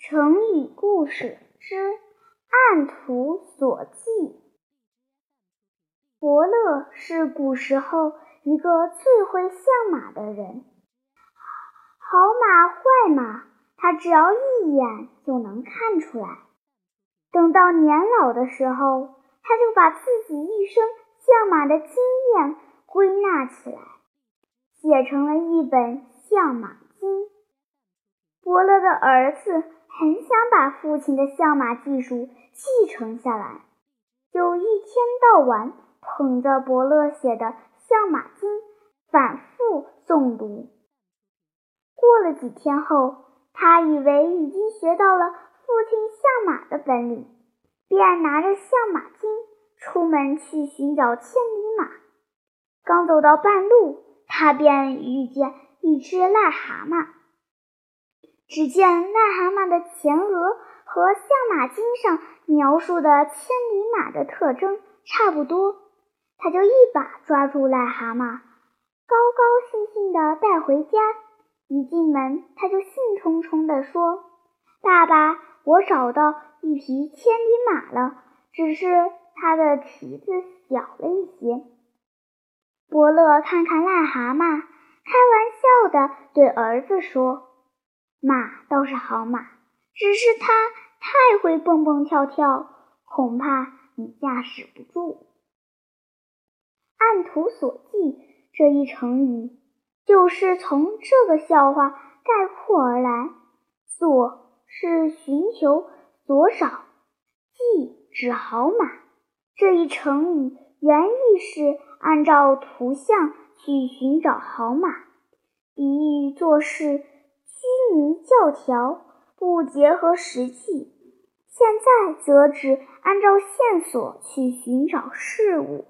成语故事之按图索骥。伯乐是古时候一个最会相马的人，好马坏马，他只要一眼就能看出来。等到年老的时候，他就把自己一生相马的经验归纳起来，写成了一本《相马》。的儿子。很想把父亲的相马技术继承下来，就一天到晚捧着伯乐写的《相马经》反复诵读。过了几天后，他以为已经学到了父亲相马的本领，便拿着《相马经》出门去寻找千里马。刚走到半路，他便遇见一只癞蛤蟆。只见癞蛤蟆的前额和《相马经》上描述的千里马的特征差不多，他就一把抓住癞蛤蟆，高高兴兴地带回家。一进门，他就兴冲冲地说：“爸爸，我找到一匹千里马了，只是它的蹄子小了一些。”伯乐看看癞蛤蟆，开玩笑地对儿子说。马倒是好马，只是它太会蹦蹦跳跳，恐怕你驾驶不住。按图索骥这一成语，就是从这个笑话概括而来。索是寻求，索少，骥指好马。这一成语原意是按照图像去寻找好马，比喻做事。虚拟教条，不结合实际；现在则只按照线索去寻找事物。